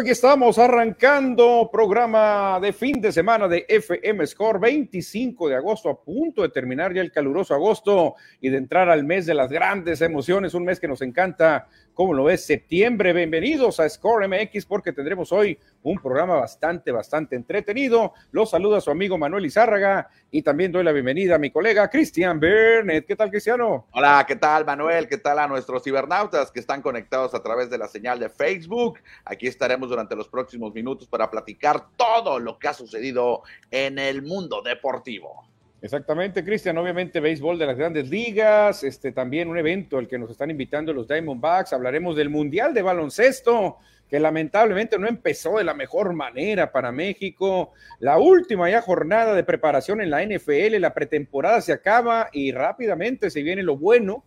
Aquí estamos arrancando programa de fin de semana de FM Score 25 de agosto, a punto de terminar ya el caluroso agosto y de entrar al mes de las grandes emociones, un mes que nos encanta ¿Cómo lo ves? Septiembre. Bienvenidos a Score MX porque tendremos hoy un programa bastante, bastante entretenido. Los saluda su amigo Manuel Izárraga y también doy la bienvenida a mi colega Cristian Bernet. ¿Qué tal, Cristiano? Hola, ¿qué tal, Manuel? ¿Qué tal a nuestros cibernautas que están conectados a través de la señal de Facebook? Aquí estaremos durante los próximos minutos para platicar todo lo que ha sucedido en el mundo deportivo. Exactamente, Cristian. Obviamente, béisbol de las grandes ligas, este también un evento al que nos están invitando los Diamondbacks. Hablaremos del Mundial de Baloncesto, que lamentablemente no empezó de la mejor manera para México. La última ya jornada de preparación en la NFL, la pretemporada se acaba y rápidamente se viene lo bueno.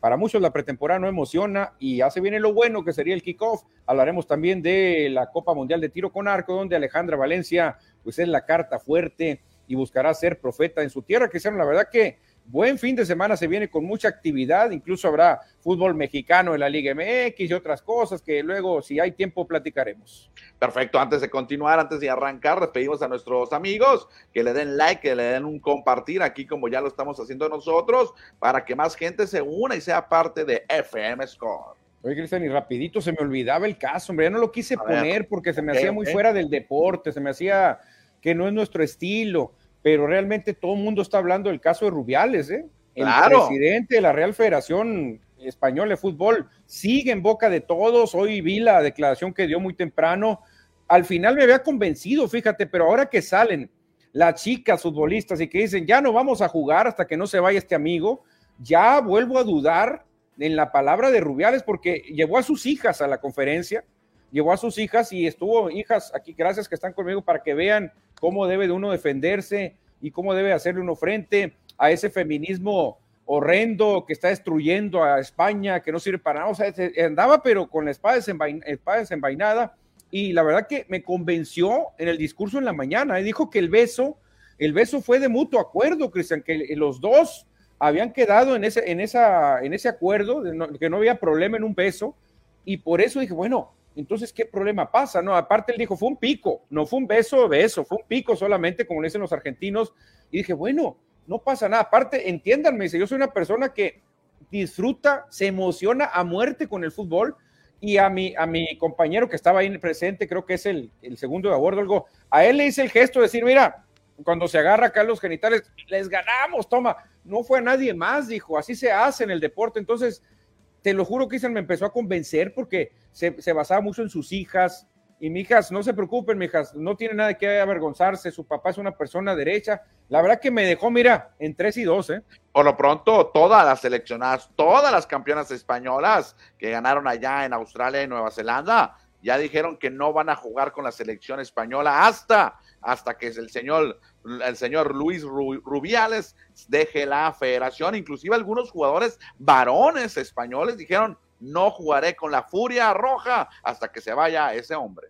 Para muchos la pretemporada no emociona y ya se viene lo bueno que sería el kickoff. Hablaremos también de la Copa Mundial de Tiro con Arco, donde Alejandra Valencia pues es la carta fuerte y buscará ser profeta en su tierra. Cristiano, la verdad que buen fin de semana se viene con mucha actividad, incluso habrá fútbol mexicano en la Liga MX y otras cosas que luego, si hay tiempo, platicaremos. Perfecto, antes de continuar, antes de arrancar, les pedimos a nuestros amigos que le den like, que le den un compartir aquí como ya lo estamos haciendo nosotros, para que más gente se una y sea parte de FM Score. Oye, Cristian, y rapidito se me olvidaba el caso, hombre, ya no lo quise poner porque se me hacía muy fuera del deporte, se me hacía que no es nuestro estilo, pero realmente todo el mundo está hablando del caso de Rubiales, ¿eh? El presidente de la Real Federación Española de Fútbol sigue en boca de todos. Hoy vi la declaración que dio muy temprano. Al final me había convencido, fíjate, pero ahora que salen las chicas futbolistas y que dicen, ya no vamos a jugar hasta que no se vaya este amigo, ya vuelvo a dudar en la palabra de Rubiales porque llevó a sus hijas a la conferencia, llevó a sus hijas y estuvo, hijas, aquí gracias que están conmigo para que vean cómo debe de uno defenderse y cómo debe hacerle uno frente a ese feminismo horrendo que está destruyendo a España, que no sirve para nada. O sea, andaba pero con la espada, desenvainada y la verdad que me convenció en el discurso en la mañana. y dijo que el beso, el beso fue de mutuo acuerdo, Cristian, que los dos habían quedado en ese, en esa, en ese acuerdo, que no había problema en un beso. Y por eso dije, bueno, entonces, ¿qué problema pasa? No, aparte él dijo, fue un pico, no fue un beso, beso, fue un pico solamente, como le dicen los argentinos. Y dije, bueno, no pasa nada. Aparte, entiéndanme, dice, yo soy una persona que disfruta, se emociona a muerte con el fútbol. Y a mi, a mi compañero que estaba ahí presente, creo que es el, el segundo de abordo, algo, a él le hice el gesto de decir, mira, cuando se agarra acá los genitales, les ganamos, toma, no fue a nadie más, dijo, así se hace en el deporte. Entonces, te lo juro que me empezó a convencer porque se, basaba mucho en sus hijas. Y mi hijas, no se preocupen, hijas, no tiene nada que avergonzarse, su papá es una persona derecha. La verdad que me dejó, mira, en 3 y 2, ¿eh? Por lo pronto, todas las seleccionadas, todas las campeonas españolas que ganaron allá en Australia y Nueva Zelanda, ya dijeron que no van a jugar con la selección española hasta, hasta que el señor, el señor Luis Rubiales deje la federación. Inclusive algunos jugadores varones españoles dijeron, no jugaré con la furia roja hasta que se vaya ese hombre.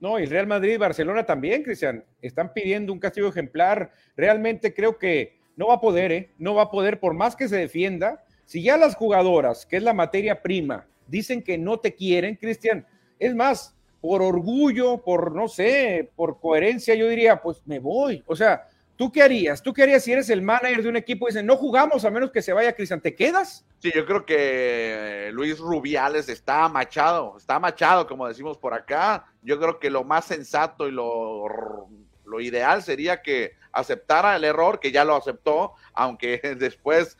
No, y Real Madrid y Barcelona también, Cristian, están pidiendo un castigo ejemplar. Realmente creo que no va a poder, ¿eh? No va a poder, por más que se defienda. Si ya las jugadoras, que es la materia prima, dicen que no te quieren, Cristian, es más, por orgullo, por no sé, por coherencia, yo diría, pues me voy. O sea, ¿tú qué harías? ¿Tú qué harías si eres el manager de un equipo y dicen, no jugamos a menos que se vaya Cristian? ¿Te quedas? Sí, yo creo que Luis Rubiales está machado, está machado, como decimos por acá. Yo creo que lo más sensato y lo, lo ideal sería que aceptara el error, que ya lo aceptó, aunque después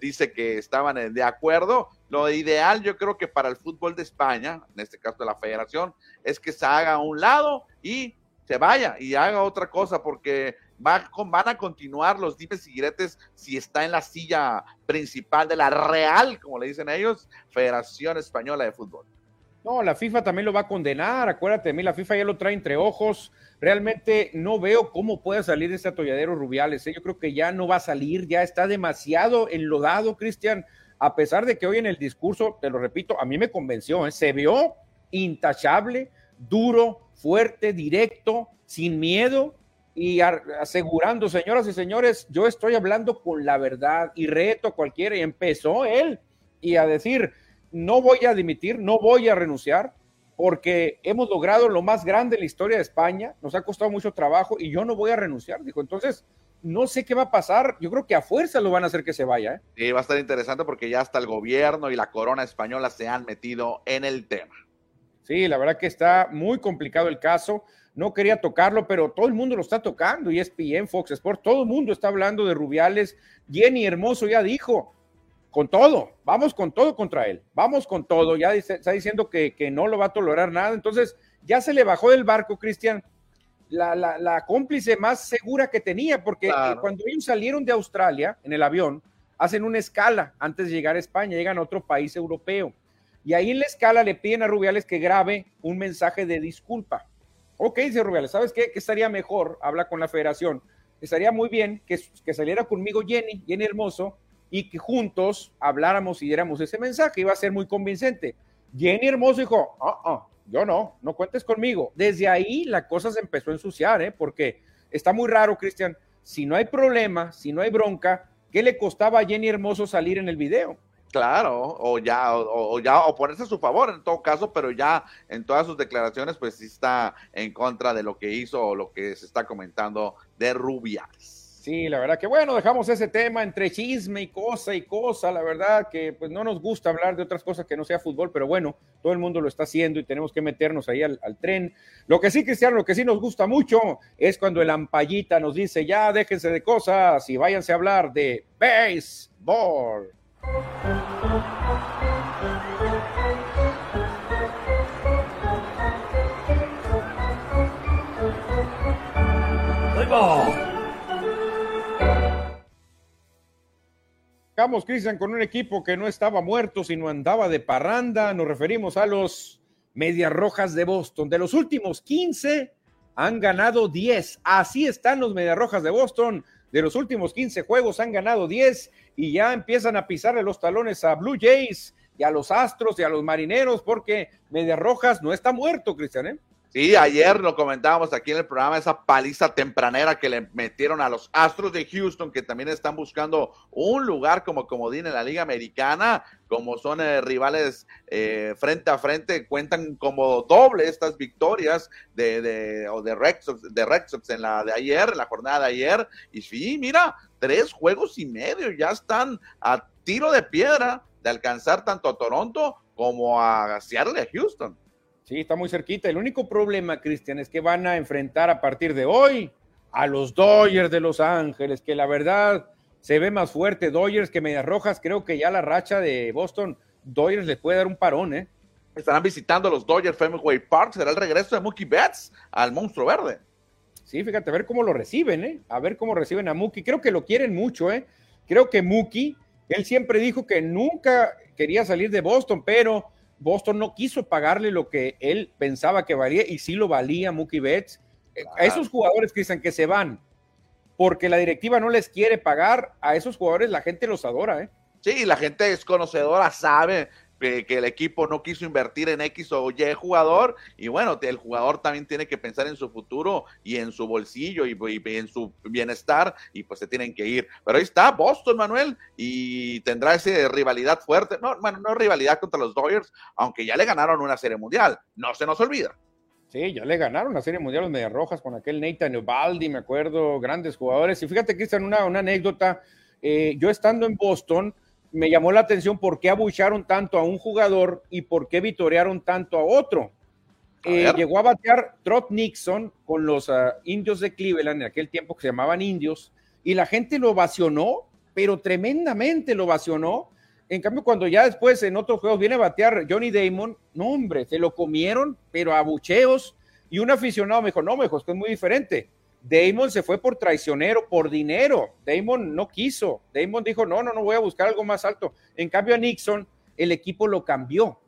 dice que estaban de acuerdo, lo ideal yo creo que para el fútbol de España, en este caso de la federación, es que se haga a un lado y se vaya y haga otra cosa porque van a continuar los dimes y diretes si está en la silla principal de la Real, como le dicen ellos, Federación Española de Fútbol. No, la FIFA también lo va a condenar, acuérdate de mí, la FIFA ya lo trae entre ojos. Realmente no veo cómo pueda salir de ese atolladero Rubiales. ¿eh? Yo creo que ya no va a salir, ya está demasiado enlodado, Cristian a pesar de que hoy en el discurso, te lo repito, a mí me convenció, ¿eh? se vio intachable, duro, fuerte, directo, sin miedo y asegurando, señoras y señores, yo estoy hablando con la verdad y reto a cualquiera. Y empezó él y a decir, no voy a dimitir, no voy a renunciar, porque hemos logrado lo más grande en la historia de España, nos ha costado mucho trabajo y yo no voy a renunciar, dijo. Entonces, no sé qué va a pasar, yo creo que a fuerza lo van a hacer que se vaya. ¿eh? Sí, va a estar interesante porque ya hasta el gobierno y la corona española se han metido en el tema. Sí, la verdad que está muy complicado el caso. No quería tocarlo, pero todo el mundo lo está tocando. Y ESPN, Fox Sports, todo el mundo está hablando de Rubiales. Jenny Hermoso ya dijo, con todo, vamos con todo contra él, vamos con todo. Ya está diciendo que, que no lo va a tolerar nada. Entonces, ya se le bajó del barco, Cristian, la, la, cómplice más segura que tenía, porque eh, cuando ellos salieron de Australia en el avión, hacen una escala antes de llegar a España, llegan a otro país europeo. Y ahí en la escala le piden a Rubiales que grabe un mensaje de disculpa. Ok, dice Rubiales, ¿sabes qué? Que estaría mejor, habla con la federación, estaría muy bien que, que saliera conmigo Jenny, Jenny Hermoso, y que juntos habláramos y diéramos ese mensaje, iba a ser muy convincente. Jenny Hermoso dijo, ah, ah, yo no, no cuentes conmigo. Desde ahí la cosa se empezó a ensuciar, ¿eh? porque está muy raro, Cristian, si no hay problema, si no hay bronca, ¿qué le costaba a Jenny Hermoso salir en el video? Claro, o ya, o, ya, o ponerse a su favor en todo caso, pero ya en todas sus declaraciones, pues sí está en contra de lo que hizo o lo que se está comentando de Rubiales. Sí, la verdad que bueno, dejamos ese tema entre chisme y cosa y cosa, la verdad que pues no nos gusta hablar de otras cosas que no sea fútbol, pero bueno, todo el mundo lo está haciendo y tenemos que meternos ahí al, tren. Lo que sí, Cristiano, lo que sí nos gusta mucho es cuando el ampallita nos dice, ya déjense de cosas y váyanse a hablar de béisbol. Baseball. Vamos, Cristian, con un equipo que no estaba muerto, sino andaba de parranda. Nos referimos a los Medias Rojas de Boston. De los últimos 15, han ganado 10. Así están los Medias Rojas de Boston. De los últimos 15 juegos han ganado 10 y ya empiezan a pisarle los talones a Blue Jays y a los Astros y a los Marineros porque Medias Rojas no está muerto, Cristian. ¿eh? Sí, ayer lo comentábamos aquí en el programa, esa paliza tempranera que le metieron a los Astros de Houston, que también están buscando un lugar como comodín en la Liga Americana, como son eh, rivales eh, frente a frente, cuentan como doble estas victorias de, de, o de, Red de Red en la de ayer, en la jornada de ayer. Y sí, mira, tres juegos y medio, ya están a tiro de piedra de alcanzar tanto a Toronto como a Seattle a Houston. Sí, está muy cerquita. El único problema, Cristian, es que van a enfrentar a partir de hoy a los Dodgers de Los Ángeles, que la verdad se ve más fuerte Dodgers que Medias Rojas. Creo que ya la racha de Boston, Dodgers les puede dar un parón, ¿eh? Estarán visitando los Dodgers Fenway Park. Será el regreso de Mookie Betts al monstruo verde. Sí, fíjate, a ver cómo lo reciben, ¿eh? A ver cómo reciben a Mookie. Creo que lo quieren mucho, ¿eh? Creo que Mookie, él siempre dijo que nunca quería salir de Boston, pero Boston no quiso pagarle lo que él pensaba que valía y sí lo valía Mookie Betts. Eh, a esos jugadores, Cristian, que se van porque la directiva no les quiere pagar, a esos jugadores la gente los adora, ¿eh? Sí, la gente es conocedora, sabe que, el equipo no quiso invertir en X o Y jugador y bueno, el jugador también tiene que pensar en su futuro y en su bolsillo y, en su bienestar y pues se tienen que ir. Pero ahí está Boston, Manuel, y tendrá esa rivalidad fuerte, no, bueno, no rivalidad contra los Dodgers, aunque ya le ganaron una serie mundial, no se nos olvida. Sí, ya le ganaron la Serie Mundial los Medias Rojas con aquel Nathan Ubaldi, me acuerdo, grandes jugadores. Y fíjate, Cristian, una, una anécdota. Eh, yo estando en Boston, me llamó la atención por qué abucharon tanto a un jugador y por qué vitorearon tanto a otro. Eh, llegó a batear Trot Nixon con los ah, indios de Cleveland en aquel tiempo que se llamaban indios y la gente lo ovacionó, pero tremendamente lo ovacionó. En cambio, cuando ya después en otros juegos viene a batear Johnny Damon, no hombre, se lo comieron, pero a abucheos. Y un aficionado me dijo, no, me dijo, esto es muy diferente. Damon se fue por traicionero, por dinero. Damon no quiso. Damon dijo, no, no, no voy a buscar algo más alto. En cambio a Nixon, el equipo lo cambió.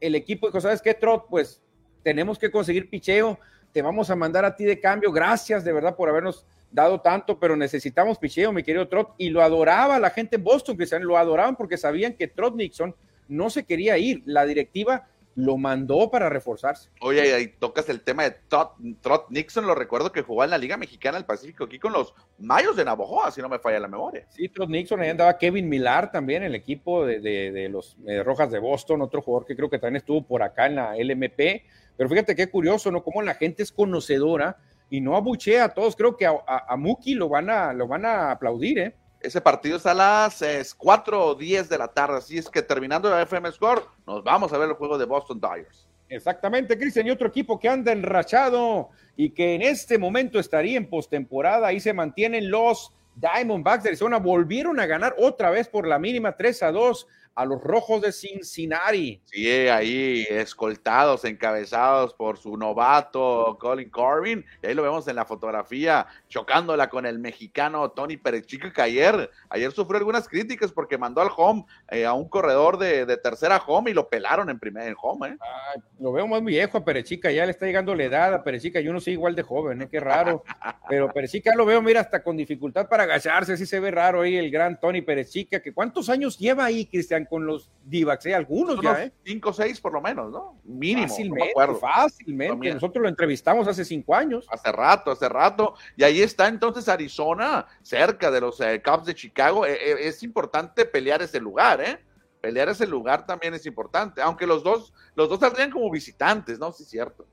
El equipo dijo, ¿sabes qué, Trot? Pues tenemos que conseguir picheo. Te vamos a mandar a ti de cambio. Gracias de verdad por habernos dado tanto, pero necesitamos picheo, mi querido Trot. Y lo adoraba la gente en Boston, Cristian. Lo adoraban porque sabían que Trot Nixon no se quería ir. La directiva lo mandó para reforzarse. Oye, ahí tocas el tema de Trot, Nixon, lo recuerdo que jugó en la Liga Mexicana del Pacífico aquí con los Mayos de Navojoa, si no me falla la memoria. Sí, Trot Nixon, ahí andaba Kevin Millar también, el equipo de, los Rojas de Boston, otro jugador que creo que también estuvo por acá en la LMP. Pero fíjate qué curioso, ¿no? Cómo la gente es conocedora y no abuchea a todos. Creo que a, a, Muki lo van, a, lo van a aplaudir, ¿eh? Ese partido está a las 4 o 10 de la tarde, así es que terminando la FM Score, nos vamos a ver el juego de Boston Tigers. Exactamente, Cristian, y otro equipo que anda enrachado y que en este momento estaría en postemporada, ahí se mantienen los Diamondbacks de Arizona, volvieron a ganar otra vez por la mínima 3 a 2 a los Rojos de Cincinnati. Sí, ahí escoltados, encabezados por su novato Colin Corbin. Y ahí lo vemos en la fotografía, chocándola con el mexicano Tony Perechica, que ayer, ayer sufrió algunas críticas porque mandó al home eh, a un corredor de, tercera home y lo pelaron en primer en home. ¿eh? lo veo más viejo a Perechica, ya le está llegando la edad a Perechica. Yo no soy igual de joven, ¿eh? qué raro. Pero Perechica lo veo, mira, hasta con dificultad para agacharse, así se ve raro ahí el gran Tony Perechica, que cuántos años lleva ahí, Cristian con los Divacs, ¿eh? algunos ya, ¿eh? Cinco o seis por lo menos, ¿no? Mínimo. Fácilmente, fácilmente. Nosotros lo entrevistamos hace cinco años. Hace rato, hace rato. Y ahí está entonces Arizona, cerca de los eh, Cubs de Chicago. Eh, eh, es importante pelear ese lugar, ¿eh? Pelear ese lugar también es importante, aunque los dos, los dos saldrían como visitantes, ¿no? Sí, cierto.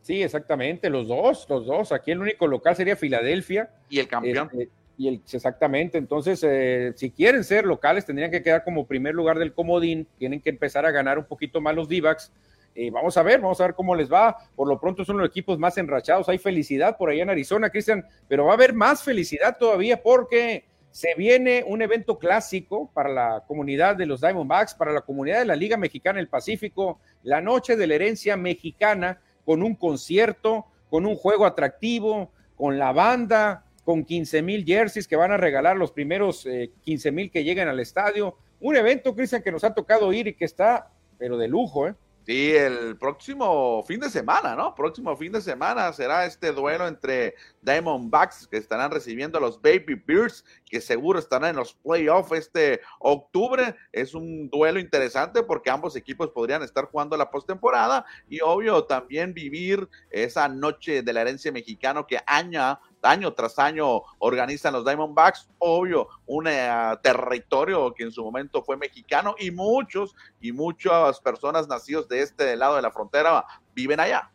Sí, exactamente, los dos, los dos. Aquí el único local sería Filadelfia. Y el campeón. Este, y exactamente, entonces, eh, si quieren ser locales, tendrían que quedar como primer lugar del comodín, tienen que empezar a ganar un poquito más los Divacs. Eh, vamos a ver, vamos a ver cómo les va. Por lo pronto son los equipos más enrachados. Hay felicidad por allá en Arizona, Cristian, pero va a haber más felicidad todavía porque se viene un evento clásico para la comunidad de los Diamondbacks, para la comunidad de la Liga Mexicana del Pacífico, la noche de la herencia mexicana, con un concierto, con un juego atractivo, con la banda, con 15 mil jerseys que van a regalar los primeros 15 eh, mil que lleguen al estadio. Un evento, Cristian, que nos ha tocado ir y que está, pero de lujo, ¿eh? Sí, el próximo fin de semana, ¿no? Próximo fin de semana será este duelo entre Diamondbacks que estarán recibiendo a los Baby Bears, que seguro estarán en los playoffs este octubre. Es un duelo interesante porque ambos equipos podrían estar jugando la postemporada y obvio también vivir esa noche de la herencia mexicana que aña año tras año organizan los Diamondbacks, obvio, un eh, territorio que en su momento fue mexicano y muchos y muchas personas nacidos de este lado de la frontera viven allá.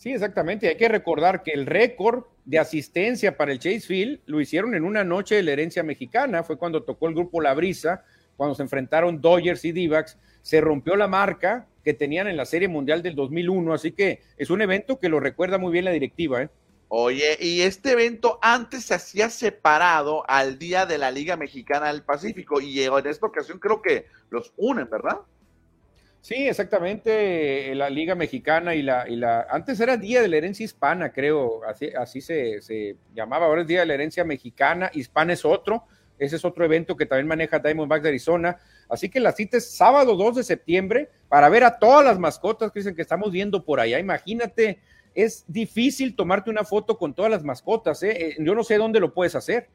Sí, exactamente. Hay que recordar que el récord de asistencia para el Chase Field lo hicieron en una noche de la herencia mexicana. Fue cuando tocó el grupo La Brisa, cuando se enfrentaron Dodgers y Divacs. Se rompió la marca que tenían en la Serie Mundial del 2001. Así que es un evento que lo recuerda muy bien la directiva. ¿eh? Oye, y este evento antes se hacía separado al Día de la Liga Mexicana del Pacífico y en esta ocasión creo que los unen, ¿verdad? Sí, exactamente, la Liga Mexicana y la, y la antes era Día de la Herencia Hispana, creo, así, así se, se llamaba, ahora es Día de la Herencia Mexicana, Hispana es otro, ese es otro evento que también maneja Diamondbacks de Arizona, así que la cita es sábado 2 de septiembre para ver a todas las mascotas que dicen que estamos viendo por allá, imagínate es difícil tomarte una foto con todas las mascotas. ¿eh? eh yo no sé dónde lo puedes hacer.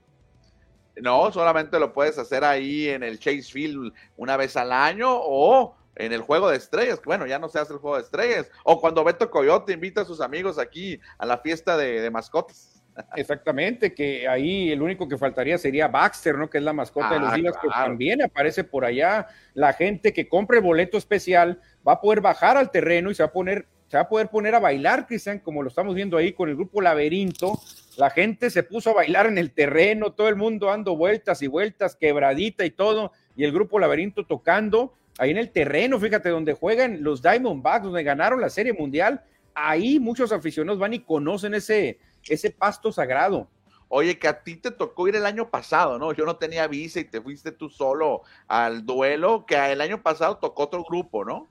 No, solamente lo puedes hacer ahí en el Chase Field una vez al año o en el juego de estrellas, bueno, ya no se hace el juego de estrellas, o cuando Beto Coyote invita a sus amigos aquí a la fiesta de, mascotas. Exactamente, que ahí el único que faltaría sería Baxter, ¿no? Que es la mascota de los ah, Divas, que también aparece por allá. La gente que compre boleto especial va a poder bajar al terreno y se va a poner se va a poder poner a bailar, Cristian, como lo estamos viendo ahí con el grupo Laberinto. La gente se puso a bailar en el terreno, todo el mundo dando vueltas y vueltas, quebradita y todo, y el grupo Laberinto tocando ahí en el terreno, fíjate, donde juegan los Diamondbacks, donde ganaron la Serie Mundial. Ahí muchos aficionados van y conocen ese, ese pasto sagrado. Oye, que a ti te tocó ir el año pasado, ¿no? Yo no tenía visa y te fuiste tú solo al duelo, que el año pasado tocó otro grupo, ¿no?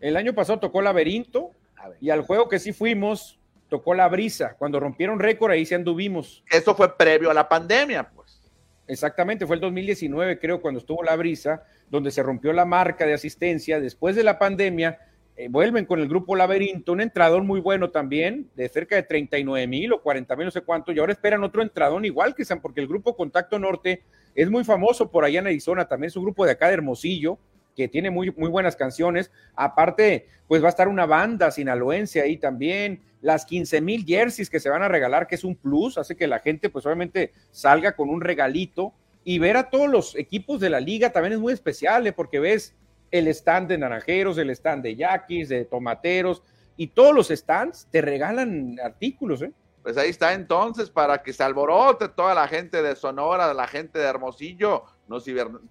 El año pasado tocó Laberinto, y al juego que sí fuimos, tocó la brisa. Cuando rompieron récord, ahí sí anduvimos. Eso fue previo a la pandemia, pues. Exactamente, fue el 2019, creo, cuando estuvo la brisa, donde se rompió la marca de asistencia. Después de la pandemia, eh, vuelven con el grupo Laberinto, un entrador muy bueno también, de cerca de 39 mil o 40 mil, no sé cuánto, y ahora esperan otro entradón igual que sean, porque el grupo Contacto Norte es muy famoso por allá en Arizona, también es un grupo de acá de Hermosillo, que tiene muy, muy buenas canciones. Aparte, pues va a estar una banda sinaloense ahí también. Las 15 mil jerseys que se van a regalar, que es un plus, hace que la gente, pues obviamente, salga con un regalito. Y ver a todos los equipos de la liga también es muy especial, ¿eh? porque ves el stand de naranjeros, el stand de yaquis, de tomateros, y todos los stands te regalan artículos, ¿eh? Pues ahí está entonces para que se alborote toda la gente de Sonora, la gente de Hermosillo,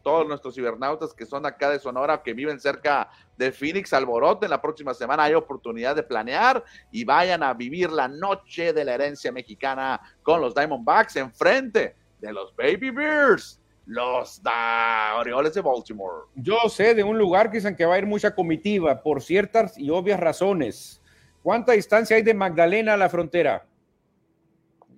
todos nuestros cibernautas que son acá de Sonora, que viven cerca de Phoenix, alboroten. La próxima semana hay oportunidad de planear y vayan a vivir la noche de la herencia mexicana con los Diamondbacks enfrente de los Baby Bears los da Orioles de Baltimore. Yo sé de un lugar que dicen que va a ir mucha comitiva por ciertas y obvias razones. ¿Cuánta distancia hay de Magdalena a la frontera?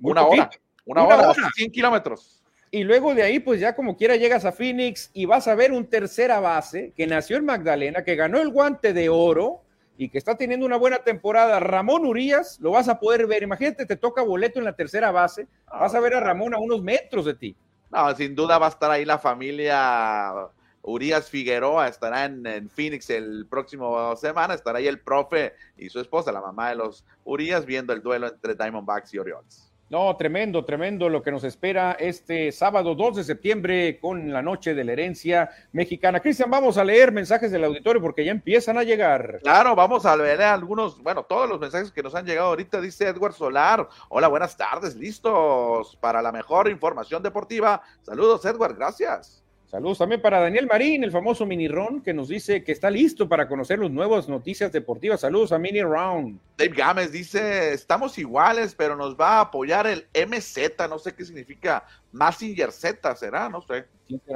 una hora. Una, hora, 100 kilómetros. Y luego de ahí, pues ya como quiera llegas a Phoenix y vas a ver un tercera base que nació en Magdalena, que ganó el guante de oro y que está teniendo una buena temporada. Ramón Urias, lo vas a poder ver. Imagínate, te toca boleto en la tercera base, vas a ver a Ramón a unos metros de ti. No, sin duda va a estar ahí la familia Urias Figueroa, estará en, Phoenix el próximo semana, estará ahí el profe y su esposa, la mamá de los Urias, viendo el duelo entre Diamondbacks y Orioles. No, tremendo, tremendo lo que nos espera este sábado 2 de septiembre con la noche de la herencia mexicana. Cristian, vamos a leer mensajes del auditorio porque ya empiezan a llegar. Claro, vamos a leer algunos, bueno, todos los mensajes que nos han llegado ahorita. Dice Edward Solar. Hola, buenas tardes, listos para la mejor información deportiva. Saludos, Edward, gracias. Saludos también para Daniel Marín, el famoso Mini Ron, que nos dice que está listo para conocer las nuevas noticias deportivas. Saludos a Mini Round. Dave Gámez dice, estamos iguales, pero nos va a apoyar el MZ, no sé qué significa, Massinger Z, ¿será? No sé.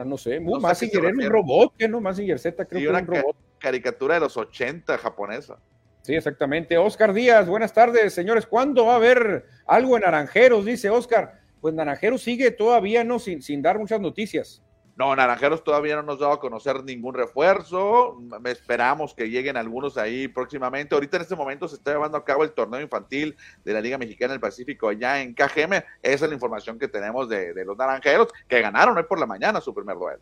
no sé, no Massinger era un robot, ¿qué no? Massinger Z creo que era un robot. caricatura de los 80 japonesa. Sí, exactamente. Oscar Díaz, buenas tardes, señores. ¿Cuándo va a haber algo en Naranjeros? Dice Oscar. Pues Naranjeros sigue todavía, ¿no? Sin, sin dar muchas noticias. No, Naranjeros todavía no nos ha dado a conocer ningún refuerzo. Esperamos que lleguen algunos ahí próximamente. Ahorita en este momento se está llevando a cabo el torneo infantil de la Liga Mexicana del Pacífico allá en KGM. Esa es la información que tenemos de, los Naranjeros, que ganaron hoy por la mañana su primer duelo.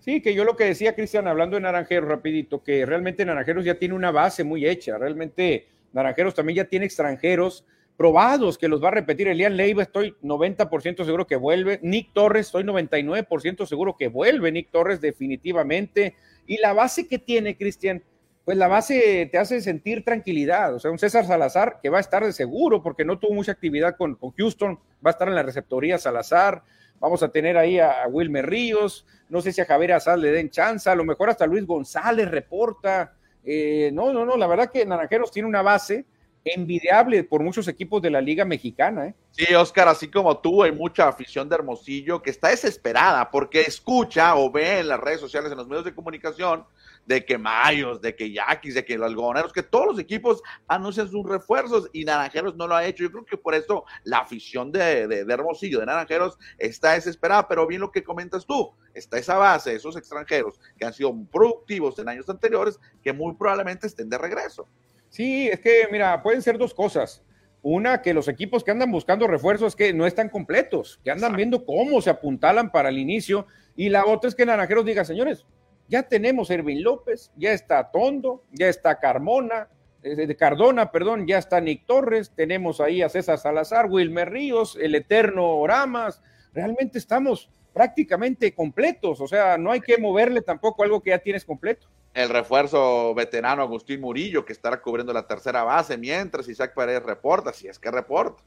Sí, que yo lo que decía, Cristian, hablando de Naranjeros, rapidito, que realmente Naranjeros ya tiene una base muy hecha. Realmente Naranjeros también ya tiene extranjeros probados que los va a repetir. Elian Leiva, estoy 90% seguro que vuelve. Nick Torres, estoy 99% seguro que vuelve. Nick Torres, definitivamente. Y la base que tiene, Cristian, pues la base te hace sentir tranquilidad. O sea, un César Salazar que va a estar de seguro porque no tuvo mucha actividad con, Houston, va a estar en la receptoría Salazar. Vamos a tener ahí a, Wilmer Ríos. No sé si a Javier Azal le den chance. A lo mejor hasta Luis González reporta. Eh, no, no, no. La verdad que Naranjeros tiene una base envidiable por muchos equipos de la Liga Mexicana. ¿eh? Sí, Oscar, así como tú, hay mucha afición de Hermosillo que está desesperada porque escucha o ve en las redes sociales, en los medios de comunicación, de que Mayos, de que Yaquis, de que los algodoneros, que todos los equipos anuncian sus refuerzos y Naranjeros no lo ha hecho. Yo creo que por eso la afición de, de, de, Hermosillo, de Naranjeros, está desesperada, pero bien lo que comentas tú, está esa base, esos extranjeros que han sido productivos en años anteriores, que muy probablemente estén de regreso. Sí, es que, mira, pueden ser dos cosas. Una, que los equipos que andan buscando refuerzos que no están completos, que andan viendo cómo se apuntalan para el inicio. Y la otra es que Naranjeros diga, señores, ya tenemos Ervin López, ya está Tondo, ya está Carmona, eh, de Cardona, perdón, ya está Nick Torres, tenemos ahí a César Salazar, Wilmer Ríos, el eterno Oramas. Realmente estamos prácticamente completos, o sea, no hay que moverle tampoco algo que ya tienes completo el refuerzo veterano Agustín Murillo, que estará cubriendo la tercera base, mientras Isaac Paredes reporta, si es que reporta.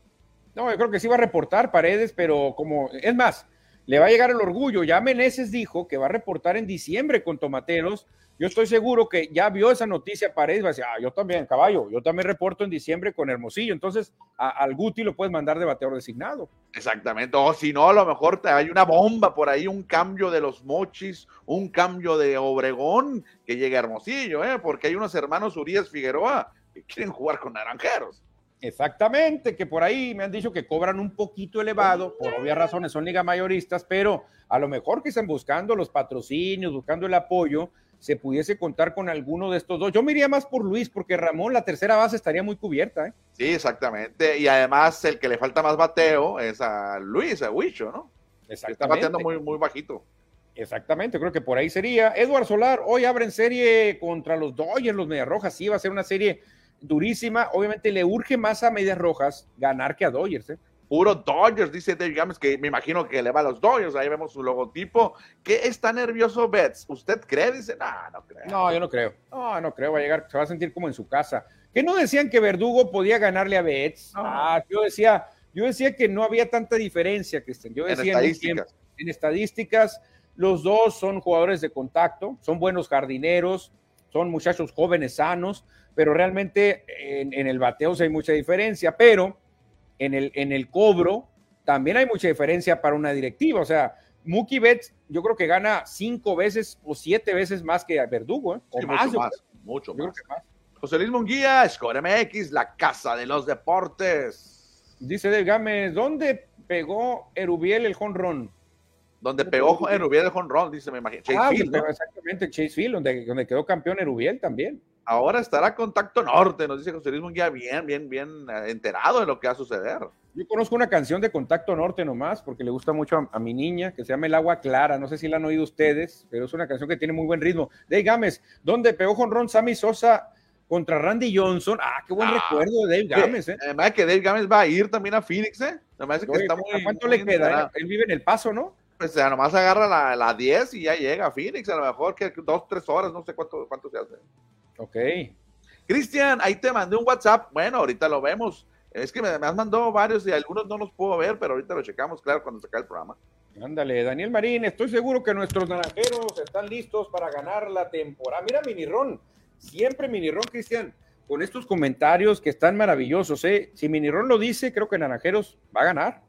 No, yo creo que sí va a reportar Paredes, pero como, es más, le va a llegar el orgullo. Ya Meneses dijo que va a reportar en diciembre con Tomateros yo estoy seguro que ya vio esa noticia Paredes, va a decir, ah, yo también, caballo, yo también reporto en diciembre con Hermosillo, entonces al Guti lo puedes mandar de bateador designado. Exactamente, o si no, a lo mejor hay una bomba por ahí, un cambio de los mochis, un cambio de Obregón que llega a Hermosillo, ¿eh? porque hay unos hermanos Urias Figueroa que quieren jugar con naranjeros. Exactamente, que por ahí me han dicho que cobran un poquito elevado, por obvias razones son liga mayoristas, pero a lo mejor que están buscando los patrocinios, buscando el apoyo, se pudiese contar con alguno de estos dos. Yo me iría más por Luis, porque Ramón, la tercera base, estaría muy cubierta. ¿eh? Sí, exactamente. Y además, el que le falta más bateo es a Luis, a Huicho, ¿no? Está bateando muy, muy bajito. Exactamente, creo que por ahí sería. Edward Solar, hoy abren serie contra los Dodgers, los Medias Rojas. Sí, va a ser una serie durísima. Obviamente le urge más a Medias Rojas ganar que a Dodgers. ¿eh? Puro Dodgers, dice Dave Gámez, que me imagino que le va a los Dodgers. Ahí vemos su logotipo. ¿Qué está nervioso Betts? ¿Usted cree? Dice, no, no creo. No, yo no creo. No, no creo. Va a llegar, se va a sentir como en su casa. ¿Que no decían que Verdugo podía ganarle a Betts? Ah, yo decía, yo decía que no había tanta diferencia, Cristian. Yo decía en estadísticas. en estadísticas, los dos son jugadores de contacto, son buenos jardineros, son muchachos jóvenes sanos, pero realmente en, en el bateo sí hay mucha diferencia. Pero en el, en el cobro también hay mucha diferencia para una directiva. O sea, Mookie Betts yo creo que gana cinco veces o siete veces más que Verdugo, ¿eh? o más, mucho, más, José Luis Munguía, Score MX, la casa de los deportes. Dice Dave Gámez, ¿dónde pegó Erubiel el jonrón? Donde pegó Erubiel el jonrón, dice, me imagino. Chase ah, Field, exactamente, Chase Field, donde, donde quedó campeón Erubiel también. Ahora estará Contacto Norte, nos dice José Luis Munguía, bien, bien, bien eh, enterado de lo que va a suceder. Yo conozco una canción de Contacto Norte nomás, porque le gusta mucho a, mi niña, que se llama El Agua Clara. No sé si la han oído ustedes, pero es una canción que tiene muy buen ritmo. Dave Gámez, ¿dónde pegó con Ron Sammy Sosa contra Randy Johnson? Ah, qué buen ah, recuerdo de Dave Gámez, ¿eh? Además que Dave Gámez va a ir también a Phoenix, ¿eh? ¿Cuánto le queda? Él vive en El Paso, ¿no? Pues ya nomás agarra la, la 10 y ya llega a Phoenix, a lo mejor que dos, tres horas, no sé cuánto, cuánto se hace. Ok. Cristian, ahí te mandé un WhatsApp. Bueno, ahorita lo vemos. Es que me, has mandado varios y algunos no los puedo ver, pero ahorita lo checamos, claro, cuando se acabe el programa. Ándale, Daniel Marín, estoy seguro que nuestros naranjeros están listos para ganar la temporada. Mira, Minirón, siempre Minirón, Cristian, con estos comentarios que están maravillosos, ¿eh? Si Minirón lo dice, creo que Naranjeros va a ganar.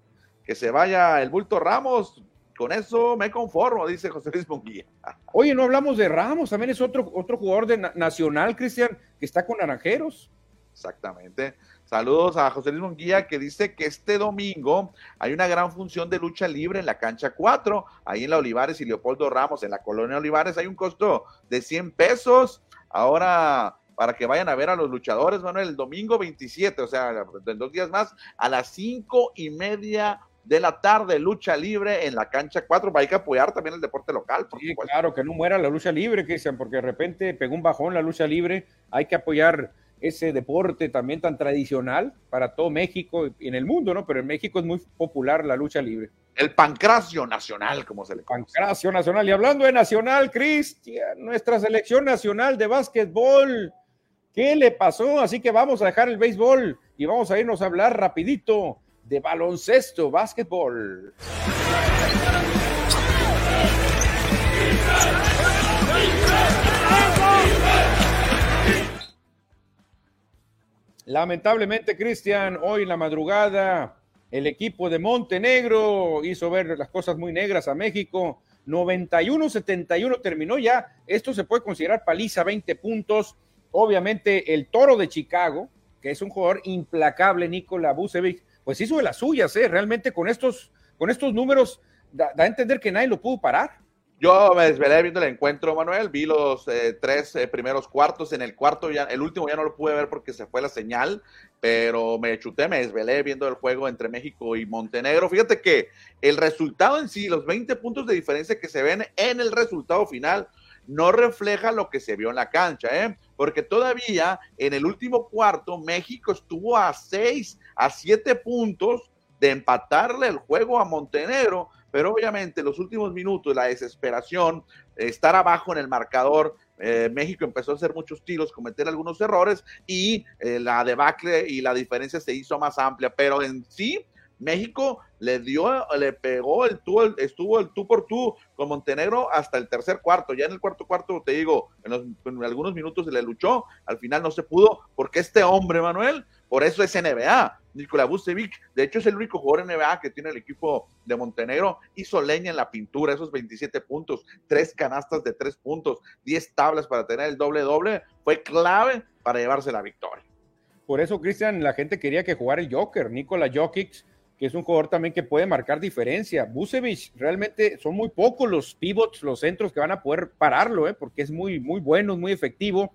Que se vaya el bulto Ramos, con eso me conformo, dice José Luis Munguía. Oye, no hablamos de Ramos, también es otro, otro jugador de nacional, Cristian, que está con Naranjeros. Exactamente. Saludos a José Luis Munguía que dice que este domingo hay una gran función de lucha libre en la cancha 4, ahí en la Olivares y Leopoldo Ramos, en la colonia Olivares hay un costo de 100 pesos. Ahora, para que vayan a ver a los luchadores, Manuel, el domingo 27, o sea, en dos días más, a las cinco y media de la tarde, lucha libre en la cancha 4. Hay que apoyar también el deporte local. sí, claro, que no muera la lucha libre, Cristian, porque de repente pegó un bajón la lucha libre. Hay que apoyar ese deporte también tan tradicional para todo México y en el mundo, ¿no? Pero en México es muy popular la lucha libre. El pancracio nacional, como se le conoce. Pancracio nacional. Y hablando de nacional, Cristian, nuestra selección nacional de básquetbol, ¿qué le pasó? Así que vamos a dejar el béisbol y vamos a irnos a hablar rapidito de baloncesto, básquetbol. Lamentablemente, Cristian, hoy en la madrugada, el equipo de Montenegro hizo ver las cosas muy negras a México. 91-71 terminó ya. Esto se puede considerar paliza, 20 puntos. Obviamente, el toro de Chicago, que es un jugador implacable, Nikola Vucevic, pues hizo de las suyas, ¿eh? Realmente con estos, con estos números da, a entender que nadie lo pudo parar. Yo me desvelé viendo el encuentro, Manuel. Vi los eh, tres eh, primeros cuartos. En el cuarto, ya, el último ya no lo pude ver porque se fue la señal, pero me chuté, me desvelé viendo el juego entre México y Montenegro. Fíjate que el resultado en sí, los 20 puntos de diferencia que se ven en el resultado final, no refleja lo que se vio en la cancha, ¿eh? porque todavía en el último cuarto México estuvo a seis, a siete puntos de empatarle el juego a Montenegro, pero obviamente los últimos minutos, la desesperación, estar abajo en el marcador, eh, México empezó a hacer muchos tiros, cometer algunos errores y eh, la debacle y la diferencia se hizo más amplia, pero en sí México le dio, le pegó el tú, estuvo el tú por tú con Montenegro hasta el tercer cuarto. Ya en el cuarto cuarto, te digo, en, algunos minutos se le luchó, al final no se pudo, porque este hombre, Manuel, por eso es NBA. Nikola Vucevic, de hecho, es el único jugador NBA que tiene el equipo de Montenegro. Hizo leña en la pintura, esos 27 puntos, tres canastas de tres puntos, 10 tablas para tener el doble-doble. Fue clave para llevarse la victoria. Por eso, Cristian, la gente quería que jugara el Joker, Nikola Jokic que es un jugador también que puede marcar diferencia. Busevich, realmente son muy pocos los pivots, los centros que van a poder pararlo, ¿eh? porque es muy, muy bueno, muy efectivo.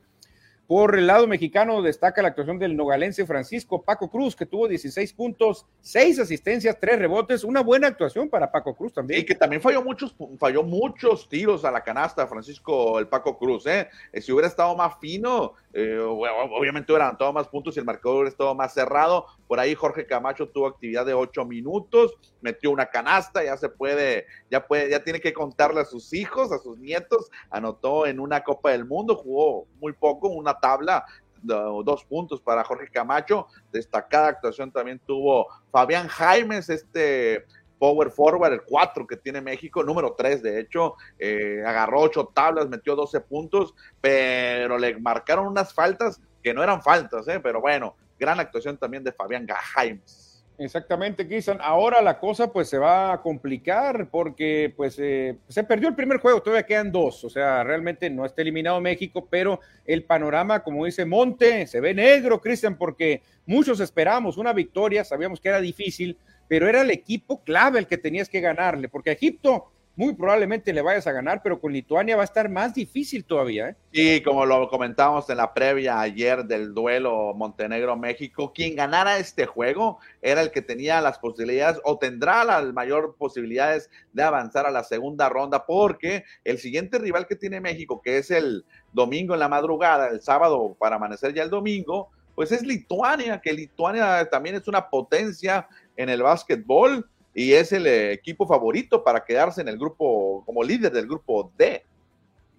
Por el lado mexicano destaca la actuación del nogalense Francisco Paco Cruz, que tuvo 16 puntos, 6 asistencias, 3 rebotes, una buena actuación para Paco Cruz también. Y que también falló muchos, falló muchos tiros a la canasta, Francisco el Paco Cruz. ¿eh? eh si hubiera estado más fino, eh, obviamente hubieran dado más puntos y el marcador hubiera estado más cerrado, Por ahí Jorge Camacho tuvo actividad de ocho minutos, metió una canasta, ya se puede, ya puede, ya tiene que contarle a sus hijos, a sus nietos. Anotó en una Copa del Mundo, jugó muy poco, una tabla dos puntos para Jorge Camacho. Destacada actuación también tuvo Fabián Jaimes, este power forward, el 4 que tiene México, número 3 de hecho, eh, agarró 8 tablas, metió 12 puntos, pero le marcaron unas faltas que no eran faltas, ¿eh? pero bueno, gran actuación también de Fabián Jaimes. Exactamente, Cristian. Ahora la cosa pues se va a complicar porque pues eh, se perdió el primer juego, todavía quedan dos, o sea, realmente no está eliminado México, pero el panorama, como dice Monte, se ve negro, Cristian, porque muchos esperamos una victoria, sabíamos que era difícil, pero era el equipo clave el que tenías que ganarle, porque Egipto muy probablemente le vayas a ganar, pero con Lituania va a estar más difícil todavía. ¿eh? Sí, como lo comentábamos en la previa ayer del duelo Montenegro-México, quien ganara este juego era el que tenía las posibilidades o tendrá las mayor posibilidades de avanzar a la segunda ronda, porque el siguiente rival que tiene México, que es el domingo en la madrugada, el sábado para amanecer ya el domingo, pues es Lituania, que Lituania también es una potencia en el básquetbol y es el eh, equipo favorito para quedarse en el grupo como líder del grupo D.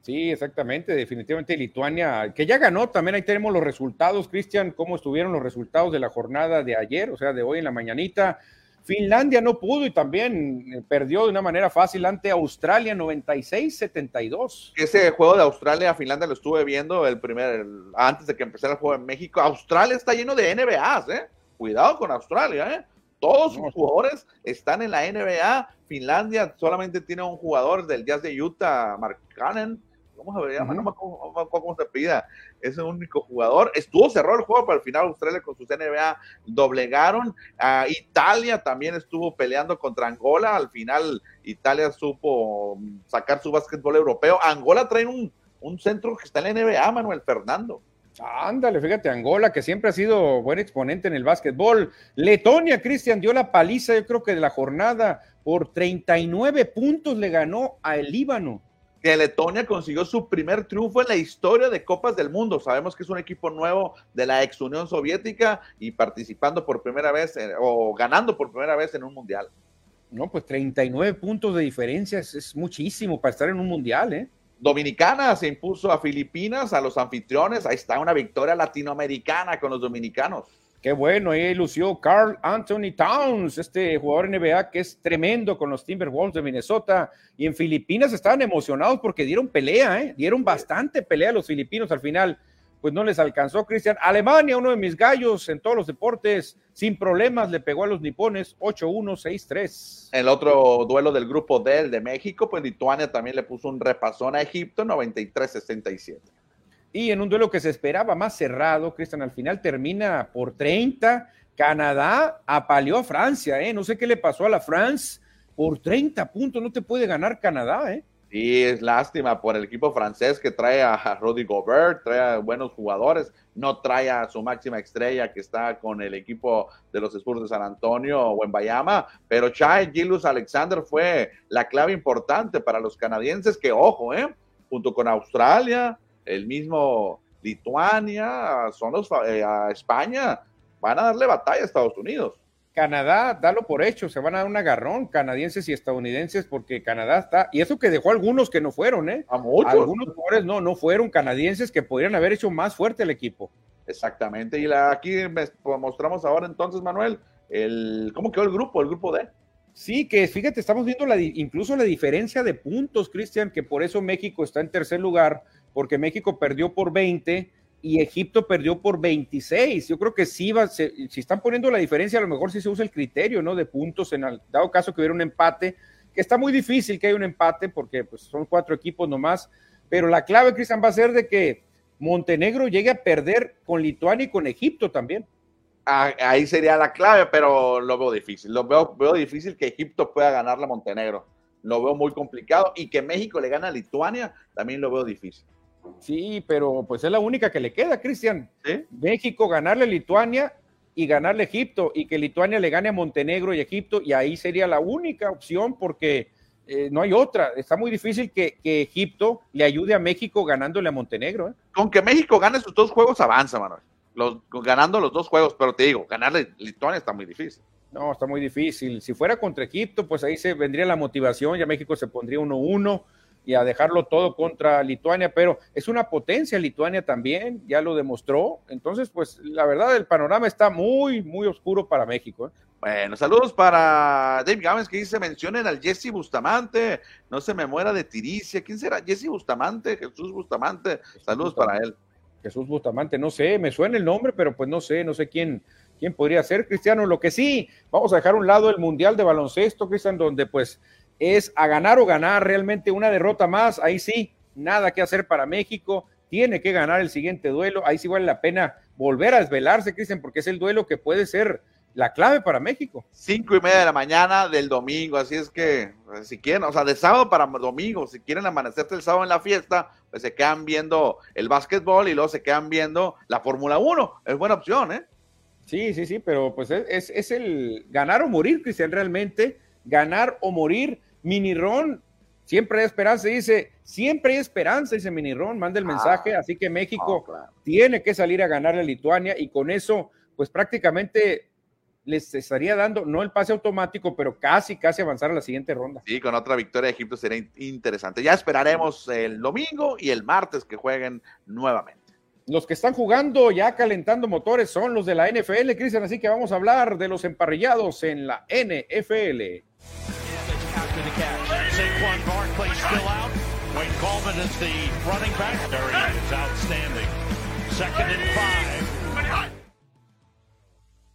Sí, exactamente, definitivamente Lituania, que ya ganó, también ahí tenemos los resultados, Cristian, cómo estuvieron los resultados de la jornada de ayer, o sea, de hoy en la mañanita. Finlandia no pudo y también eh, perdió de una manera fácil ante Australia 96-72. Ese juego de Australia Finlandia lo estuve viendo el primer antes de que empezara el juego en México. Australia está lleno de NBAs, ¿eh? Cuidado con Australia, ¿eh? Todos sus jugadores están en la NBA. Finlandia solamente tiene un jugador del Jazz de Utah, Mark Cannon. ¿Cómo se llama? No me acuerdo cómo se pida. Es el único jugador. Estuvo cerrado el juego, pero al final Australia con sus NBA doblegaron. a Italia también estuvo peleando contra Angola. Al final Italia supo sacar su básquetbol europeo. Angola trae un, un centro que está en la NBA, Manuel Fernando. Ándale, fíjate, Angola, que siempre ha sido buen exponente en el básquetbol. Letonia, Cristian, dio la paliza, yo creo que de la jornada, por 39 puntos le ganó a el Líbano. Que Letonia consiguió su primer triunfo en la historia de Copas del Mundo. Sabemos que es un equipo nuevo de la ex Unión Soviética y participando por primera vez o ganando por primera vez en un mundial. No, pues 39 puntos de diferencia es, es muchísimo para estar en un mundial, ¿eh? Dominicana se impuso a Filipinas, a los anfitriones. Ahí está una victoria latinoamericana con los dominicanos. Qué bueno, ahí lució Carl Anthony Towns, este jugador NBA que es tremendo con los Timberwolves de Minnesota. Y en Filipinas estaban emocionados porque dieron pelea, ¿eh? dieron bastante pelea a los filipinos al final pues no les alcanzó, Cristian. Alemania, uno de mis gallos en todos los deportes, sin problemas, le pegó a los nipones 8-1, 6-3. El otro duelo del grupo D, el de México, pues Lituania también le puso un repasón a Egipto, 93-67. Y en un duelo que se esperaba más cerrado, Cristian, al final termina por 30. Canadá apaleó a Francia, ¿eh? No sé qué le pasó a la France. Por 30 puntos no te puede ganar Canadá, ¿eh? Sí, es lástima por el equipo francés que trae a Rudy Gobert, trae a buenos jugadores, no trae a su máxima estrella que está con el equipo de los Spurs de San Antonio o en Bayama, pero Chai Gilus Alexander fue la clave importante para los canadienses que, ojo, eh, junto con Australia, el mismo Lituania, son los, eh, a España, van a darle batalla a Estados Unidos. Canadá, dalo por hecho, se van a dar un agarrón, canadienses y estadounidenses, porque Canadá está, y eso que dejó algunos que no fueron, ¿eh? A muchos. Algunos jugadores no, no fueron canadienses que podrían haber hecho más fuerte el equipo. Exactamente, y la, aquí mostramos ahora entonces, Manuel, el, ¿cómo quedó el grupo, el grupo D? Sí, que fíjate, estamos viendo la, incluso la diferencia de puntos, Cristian, que por eso México está en tercer lugar, porque México perdió por 20 y Egipto perdió por 26. Yo creo que sí, va, si están poniendo la diferencia, a lo mejor sí se usa el criterio, ¿no? De puntos, en el dado caso que hubiera un empate, que está muy difícil que haya un empate porque pues, son cuatro equipos nomás, pero la clave, Cristian, va a ser de que Montenegro llegue a perder con Lituania y con Egipto también. Ah, ahí sería la clave, pero lo veo difícil. Lo veo, veo difícil que Egipto pueda ganarle a Montenegro. Lo veo muy complicado y que México le gane a Lituania, también lo veo difícil. Sí, pero pues es la única que le queda, Cristian. México ganarle a Lituania y ganarle a Egipto y que Lituania le gane a Montenegro y Egipto y ahí sería la única opción porque eh, no hay otra. Está muy difícil que, Egipto le ayude a México ganándole a Montenegro. ¿eh? Con que México gane sus dos juegos avanza, Manuel. los, ganando los dos juegos, pero te digo, ganarle Lituania está muy difícil. No, está muy difícil. Si fuera contra Egipto, pues ahí se vendría la motivación, ya México se pondría 1-1 y a dejarlo todo contra Lituania, pero es una potencia Lituania también, ya lo demostró. Entonces, pues la verdad, el panorama está muy, muy oscuro para México. ¿eh? Bueno, saludos para Dave Gámez que dice, mencionen al Jesse Bustamante, no se me muera de tiricia. ¿Quién será? Jesse Bustamante, Jesús Bustamante. Saludos para él. Jesús Bustamante, no sé, me suena el nombre, pero pues no sé, no sé quién, quién podría ser, Cristiano. Lo que sí, vamos a dejar a un lado el Mundial de Baloncesto, Cristian, donde pues es a ganar o ganar realmente una derrota más, ahí sí, nada que hacer para México, tiene que ganar el siguiente duelo, ahí sí vale la pena volver a desvelarse, Cristian, porque es el duelo que puede ser la clave para México. Cinco y media de la mañana del domingo, así es que si quieren, o sea, de sábado para domingo, si quieren amanecerse el sábado en la fiesta, pues se quedan viendo el básquetbol y luego se quedan viendo la Fórmula 1, es buena opción, ¿eh? Sí, sí, sí, pero pues es, es el ganar o morir, Cristian, realmente, ganar o morir Mini Ron, siempre hay esperanza, dice, siempre hay esperanza, dice Mini Ron, manda el ah. mensaje, así que México tiene que salir a ganar a Lituania y con eso, pues prácticamente les estaría dando, no el pase automático, pero casi, casi avanzar a la siguiente ronda. Sí, con otra victoria de Egipto sería interesante. Ya esperaremos el domingo y el martes que jueguen nuevamente. Los que están jugando ya calentando motores son los de la NFL, Cristian, así que vamos a hablar de los emparrillados en la NFL.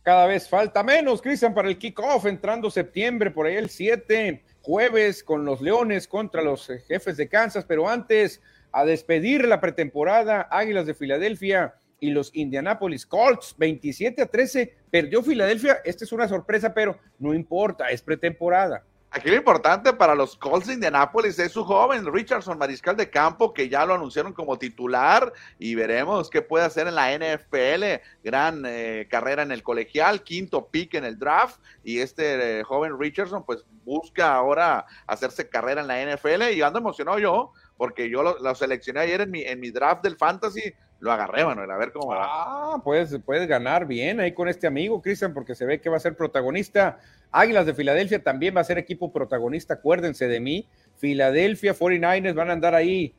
Cada vez falta menos, Cristian, para el kickoff entrando septiembre, por ahí el 7, jueves con los Leones contra los jefes de Kansas, pero antes a despedir la pretemporada, Águilas de Filadelfia y los Indianapolis Colts, 27 a 13, perdió Filadelfia, esta es una sorpresa, pero no importa, es pretemporada. Aquí lo importante para los Colts de Indianapolis es su joven Richardson, mariscal de campo, que ya lo anunciaron como titular y veremos qué puede hacer en la NFL. Gran eh, carrera en el colegial, quinto pick en el draft y este eh, joven Richardson pues busca ahora hacerse carrera en la NFL y ando emocionado yo porque yo lo, seleccioné ayer en mi, en mi draft del fantasy lo agarré, Manuel, a ver cómo va. Ah, puedes, puedes ganar bien ahí con este amigo, Cristian, porque se ve que va a ser protagonista. Águilas de Filadelfia también va a ser equipo protagonista, acuérdense de mí. Filadelfia 49ers van a andar ahí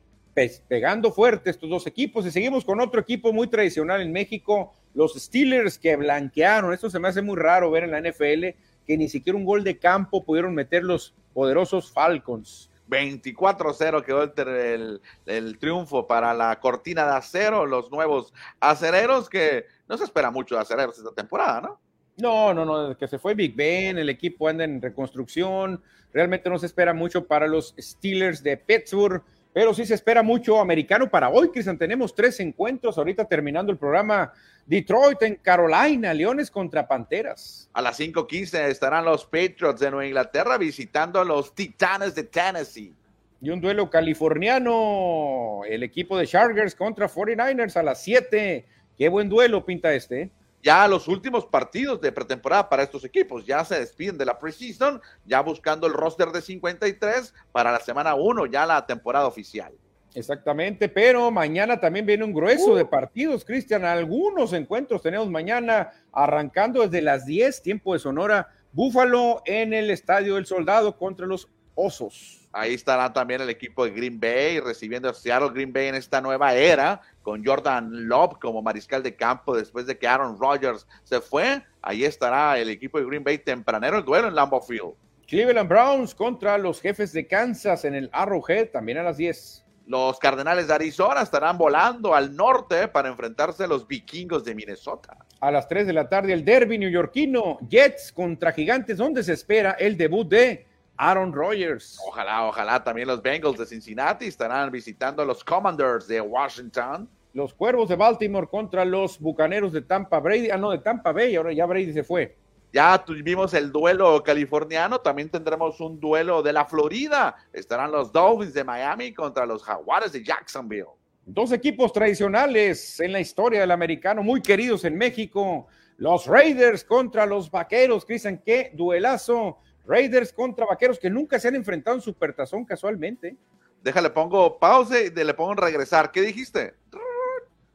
pegando fuerte estos dos equipos. Y seguimos con otro equipo muy tradicional en México, los Steelers que blanquearon. Esto se me hace muy raro ver en la NFL que ni siquiera un gol de campo pudieron meter los poderosos Falcons. 24-0 quedó el, el, triunfo para la cortina de acero, los nuevos acereros, que no se espera mucho de acereros esta temporada, ¿no? No, no, no, que se fue Big Ben, el equipo anda en reconstrucción, realmente no se espera mucho para los Steelers de Pittsburgh, pero sí se espera mucho americano para hoy, Cristian. Tenemos tres encuentros ahorita terminando el programa Detroit en Carolina, Leones contra Panteras. A las 5:15 estarán los Patriots de Nueva Inglaterra visitando a los Titanes de Tennessee. Y un duelo californiano, el equipo de Chargers contra 49ers a las 7. Qué buen duelo pinta este. Ya los últimos partidos de pretemporada para estos equipos ya se despiden de la preseason, ya buscando el roster de 53 para la semana 1, ya la temporada oficial. Exactamente, pero mañana también viene un grueso de uh. partidos, Cristian. Algunos encuentros tenemos mañana, arrancando desde las 10, tiempo de Sonora, Búfalo en el Estadio del Soldado contra los Osos. Ahí estará también el equipo de Green Bay recibiendo a Seattle Green Bay en esta nueva era, con Jordan Love como mariscal de campo después de que Aaron Rodgers se fue. Ahí estará el equipo de Green Bay tempranero, el duelo en Lambeau Field. Cleveland Browns contra los jefes de Kansas en el Arrowhead, también a las 10. Los Cardenales de Arizona estarán volando al norte para enfrentarse a los vikingos de Minnesota. A las 3 de la tarde, el derby neoyorquino, Jets contra Gigantes, donde se espera el debut de Aaron Rodgers. Ojalá, ojalá también los Bengals de Cincinnati estarán visitando a los Commanders de Washington. Los Cuervos de Baltimore contra los Bucaneros de Tampa Brady. Ah, no, de Tampa Bay, ahora ya Brady se fue. Ya tuvimos el duelo californiano, también tendremos un duelo de la Florida. Estarán los Dolphins de Miami contra los Jaguares de Jacksonville. Dos equipos tradicionales en la historia del americano, muy queridos en México. Los Raiders contra los Vaqueros. Cristian, qué duelazo. Raiders contra Vaqueros que nunca se han enfrentado en Supertazón casualmente. Déjale, pongo pausa y le pongo regresar. ¿Qué dijiste?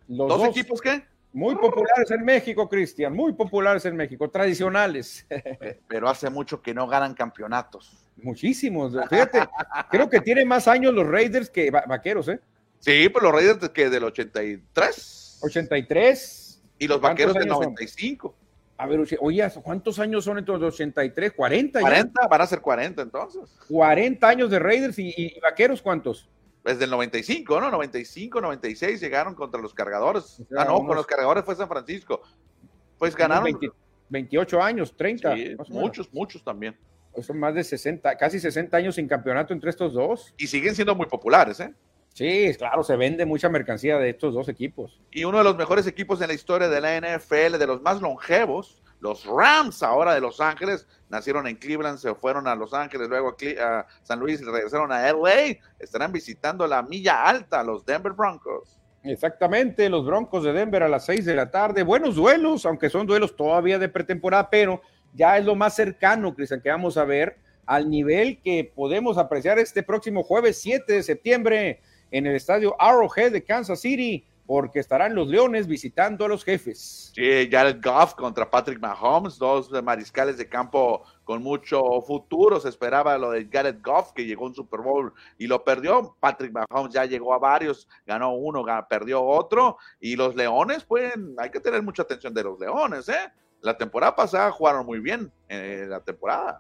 Los ¿Dos, equipos qué? Muy populares en México, Cristian, muy populares en México, tradicionales. Pero hace mucho que no ganan campeonatos. Muchísimos. Fíjate, creo que tiene más años los Raiders que vaqueros, ¿eh? Sí, pues los Raiders que del 83. 83. Y los vaqueros del 95. A ver, oye, ¿cuántos años son entre los 83? 40 40, van a ser 40 entonces. 40 años de Raiders y, vaqueros, ¿cuántos? Desde el 95, ¿no? 95, 96 llegaron contra los cargadores. ah, no, con los cargadores fue San Francisco. Pues ganaron. 28 años, 30. muchos, muchos también. Son más de 60, casi 60 años sin campeonato entre estos dos. Y siguen siendo muy populares, ¿eh? Sí, claro, se vende mucha mercancía de estos dos equipos. Y uno de los mejores equipos en la historia de la NFL, de los más longevos, los Rams ahora de Los Ángeles, nacieron en Cleveland, se fueron a Los Ángeles, luego a, San Luis y regresaron a LA, estarán visitando la milla alta, los Denver Broncos. Exactamente, los Broncos de Denver a las 6 de la tarde. Buenos duelos, aunque son duelos todavía de pretemporada, pero ya es lo más cercano, Cristian, que vamos a ver al nivel que podemos apreciar este próximo jueves 7 de septiembre en el estadio Arrowhead de Kansas City, porque estarán los Leones visitando a los jefes. Sí, Jared Goff contra Patrick Mahomes, dos mariscales de campo con mucho futuro. Se esperaba lo de Jared Goff, que llegó a un Super Bowl y lo perdió. Patrick Mahomes ya llegó a varios, ganó uno, perdió otro. Y los Leones, pues, hay que tener mucha atención de los Leones, ¿eh? La temporada pasada jugaron muy bien en eh, la temporada.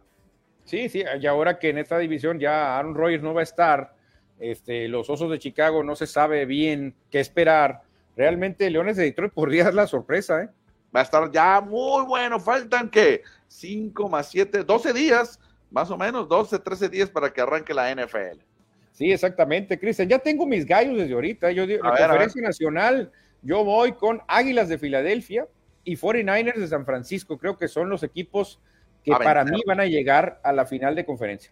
Sí, sí, y ahora que en esta división ya Aaron Rodgers no va a estar, este, los Osos de Chicago no se sabe bien qué esperar. Realmente Leones de Detroit podría dar la sorpresa, ¿eh? Va a estar ya muy bueno. Faltan que 5 más 7, 12 días, más o menos, 12, 13 días para que arranque la NFL. Sí, exactamente, Cristian. Ya tengo mis gallos desde ahorita. Yo digo, la conferencia nacional, yo voy con Águilas de Filadelfia y 49ers de San Francisco. Creo que son los equipos que para mí van a llegar a la final de conferencia.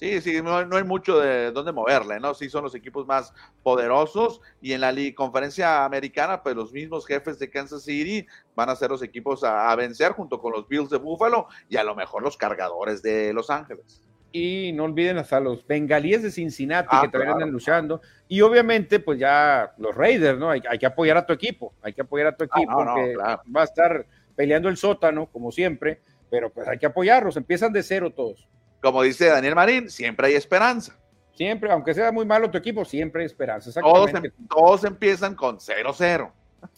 Sí, sí, no, hay mucho de dónde moverle, ¿no? Sí, son los equipos más poderosos y en la conferencia americana, pues los mismos jefes de Kansas City van a ser los equipos a, vencer junto con los Bills de Buffalo y a lo mejor los cargadores de Los Ángeles. Y no olviden hasta los bengalíes de Cincinnati ah, que también andan luchando. Y obviamente, pues ya los Raiders, ¿no? Hay, que apoyar a tu equipo, hay que apoyar a tu ah, equipo, porque va a estar peleando el sótano, como siempre, pero pues hay que apoyarlos, empiezan de cero todos como dice Daniel Marín, siempre hay esperanza. Siempre, aunque sea muy malo tu equipo, siempre hay esperanza. Todos, em, todos, empiezan con 0-0.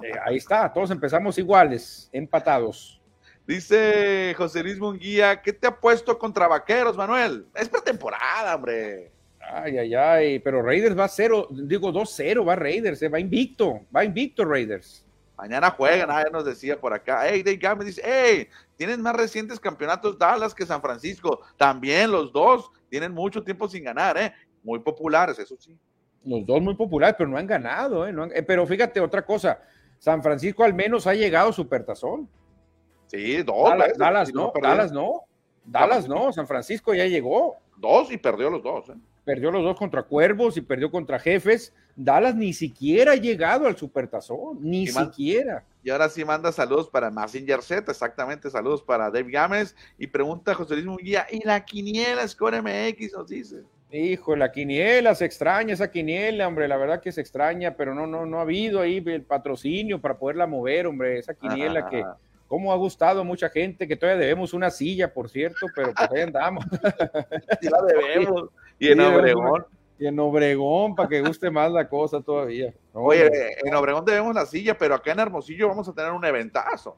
Eh, ahí está, todos empezamos iguales, empatados. Dice José Luis Munguía, ¿qué te ha puesto contra Vaqueros, Manuel? Es pretemporada, hombre. Ay, ay, ay, pero Raiders va a 0, digo 2-0, va Raiders, eh, va invicto, va invicto Raiders. Mañana juegan, ah, nos decía por acá. Hey, Dave Gamme dice, hey, tienen más recientes campeonatos Dallas que San Francisco. También los dos tienen mucho tiempo sin ganar, ¿eh? Muy populares, eso sí. Los dos muy populares, pero no han ganado, ¿eh? eh pero fíjate otra cosa, San Francisco al menos ha llegado a Supertazón. Sí, dos. Dallas, no, Dallas no. Dallas no, San Francisco ya llegó. Dos y perdió los dos, ¿eh? perdió los dos contra Cuervos y perdió contra Jefes. Dallas ni siquiera ha llegado al Supertazón, ni siquiera. Y ahora sí manda saludos para Massinger Z, exactamente, saludos para Dave Gámez. Y pregunta José Luis Munguía, ¿y la quiniela Score MX nos dice? Hijo, la quiniela, se extraña esa quiniela, hombre, la verdad que se extraña, pero no, no, no ha habido ahí el patrocinio para poderla mover, hombre, esa quiniela que cómo ha gustado a mucha gente, que todavía debemos una silla, por cierto, pero pues ahí andamos. Sí la debemos. Y en Obregón. Y en Obregón, para que guste más la cosa todavía. Oye, en Obregón debemos la silla, pero acá en Hermosillo vamos a tener un eventazo.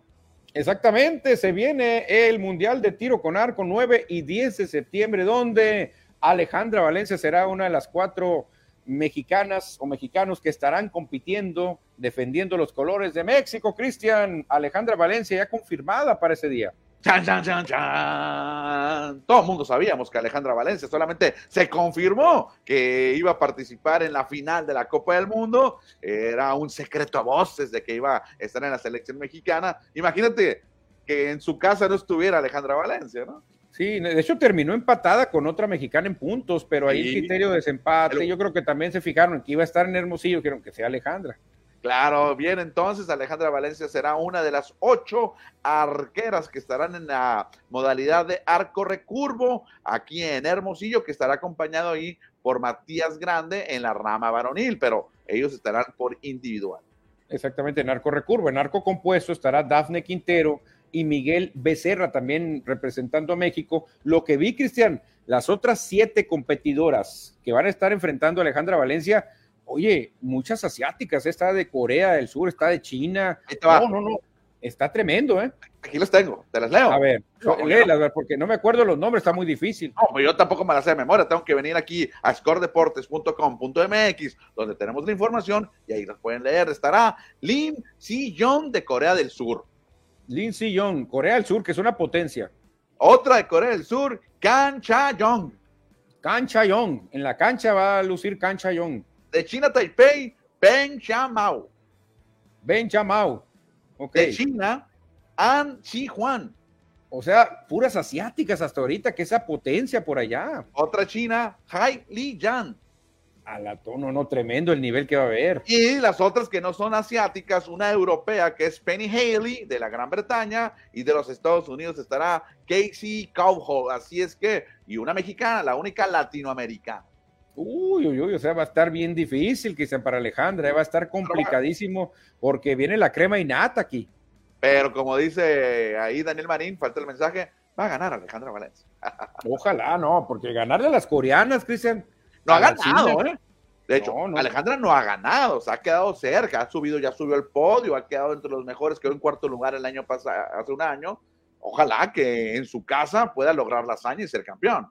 Exactamente, se viene el Mundial de Tiro con Arco 9 y 10 de septiembre, donde Alejandra Valencia será una de las cuatro mexicanas o mexicanos que estarán compitiendo, defendiendo los colores de México. Cristian, Alejandra Valencia ya confirmada para ese día. Chan, chan, chan, chan. Todo el mundo sabíamos que Alejandra Valencia solamente se confirmó que iba a participar en la final de la Copa del Mundo. Era un secreto a voces de que iba a estar en la selección mexicana. Imagínate que en su casa no estuviera Alejandra Valencia, ¿no? Sí, de hecho terminó empatada con otra mexicana en puntos, pero ahí el criterio de desempate, yo creo que también se fijaron que iba a estar en Hermosillo, quiero que sea Alejandra. Claro, bien, entonces Alejandra Valencia será una de las ocho arqueras que estarán en la modalidad de arco recurvo aquí en Hermosillo, que estará acompañado ahí por Matías Grande en la rama varonil, pero ellos estarán por individual. Exactamente, narco recurvo. En narco compuesto estará Dafne Quintero y Miguel Becerra también representando a México. Lo que vi, Cristian, las otras siete competidoras que van a estar enfrentando a Alejandra Valencia, oye, muchas asiáticas, está de Corea del Sur, está de China. No, no, no, está tremendo, ¿eh? Aquí los tengo, te las leo. A ver, léelas, porque no me acuerdo los nombres, está muy difícil. No, pues yo tampoco me las sé de memoria, tengo que venir aquí a scoredeportes.com.mx, donde tenemos la información y ahí las pueden leer. Estará Lim Si-young de Corea del Sur. Lin Si-young, Corea del Sur, que es una potencia. Otra de Corea del Sur, Kan Cha-young. Kan Cha-young, en la cancha va a lucir Kan Cha-young. De China Taipei, Ben Cha-mao. Ben Cha-mao. Okay. De China, An Chi-Juan. O sea, puras asiáticas hasta ahorita, que esa potencia por allá. Otra china, Hai Li Yan. A la tono, no, tremendo el nivel que va a haber. Y las otras que no son asiáticas, una europea que es Penny Haley de la Gran Bretaña y de los Estados Unidos estará Casey Cowhall. Así es que, y una mexicana, la única latinoamericana. Uy, uy, uy, o sea, va a estar bien difícil, quizá para Alejandra, va a estar complicadísimo porque viene la crema y nata aquí. Pero como dice ahí Daniel Marín, falta el mensaje, va a ganar Alejandra Valencia. Ojalá, no, porque ganarle a las coreanas, Cristian, no ha ganado, ¿eh? De hecho, Alejandra no ha ganado, se ha quedado cerca, ha subido, ya subió al podio, ha quedado entre los mejores, quedó en cuarto lugar el año pasado, hace un año. Ojalá que en su casa pueda lograr la hazaña y ser campeón.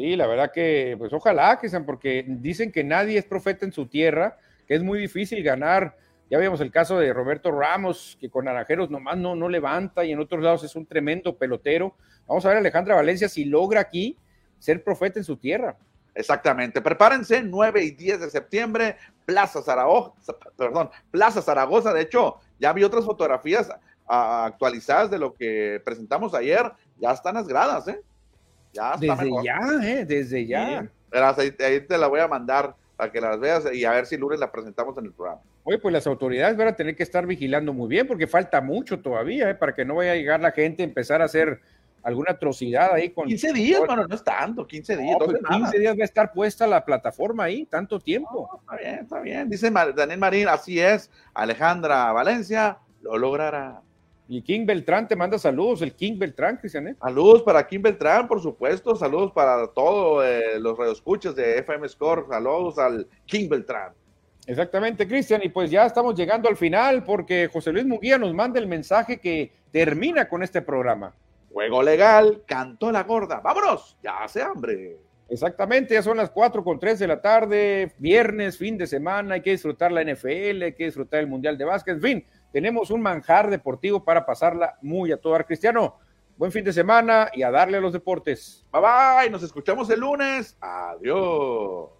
Sí, la verdad que, pues ojalá que sean, porque dicen que nadie es profeta en su tierra, que es muy difícil ganar. Ya vimos el caso de Roberto Ramos, que con Naranjeros nomás no, no levanta y en otros lados es un tremendo pelotero. Vamos a ver a Alejandra Valencia si logra aquí ser profeta en su tierra. Exactamente. Prepárense, 9 y 10 de septiembre, Plaza Zaragoza, perdón, Plaza Zaragoza. De hecho, ya vi otras fotografías actualizadas de lo que presentamos ayer. Ya están las gradas, ¿eh? Ya Desde ya, ¿eh? Desde ya. ahí, te la voy a mandar para que las veas y a ver si lunes la presentamos en el programa. Oye, pues las autoridades van a tener que estar vigilando muy bien porque falta mucho todavía, ¿eh? Para que no vaya a llegar la gente a empezar a hacer alguna atrocidad ahí con... 15 días, bueno, no es tanto, 15 días. 15 pues, días va a estar puesta la plataforma ahí, tanto tiempo. está bien, está bien. Dice Daniel Marín, así es, Alejandra Valencia lo logrará. Y King Beltrán te manda saludos, el King Beltrán, Cristian. ¿eh? Saludos para King Beltrán, por supuesto. Saludos para todos eh, los radioescuchas de FM Score. Saludos al King Beltrán. Exactamente, Cristian. Y pues ya estamos llegando al final porque José Luis Muguía nos manda el mensaje que termina con este programa. Juego legal, cantó la gorda. Vámonos, ya hace hambre. Exactamente, ya son las 4 con 3 de la tarde, viernes, fin de semana, hay que disfrutar la NFL, hay que disfrutar el Mundial de Básquet, en fin, tenemos un manjar deportivo para pasarla muy a todo ar cristiano. Buen fin de semana y a darle a los deportes. Bye bye, nos escuchamos el lunes. Adiós.